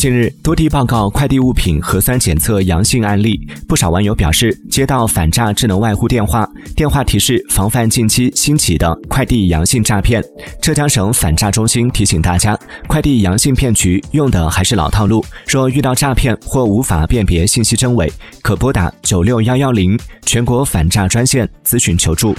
近日多地报告快递物品核酸检测阳性案例。不少网友表示接到反诈智能外呼电话电话提示防范近期兴起的快递阳性诈骗。浙江省反诈中心提醒大家快递阳性骗局用的还是老套路若遇到诈骗或无法辨别信息真伪可拨打九六幺幺零全国反诈专线咨询求助。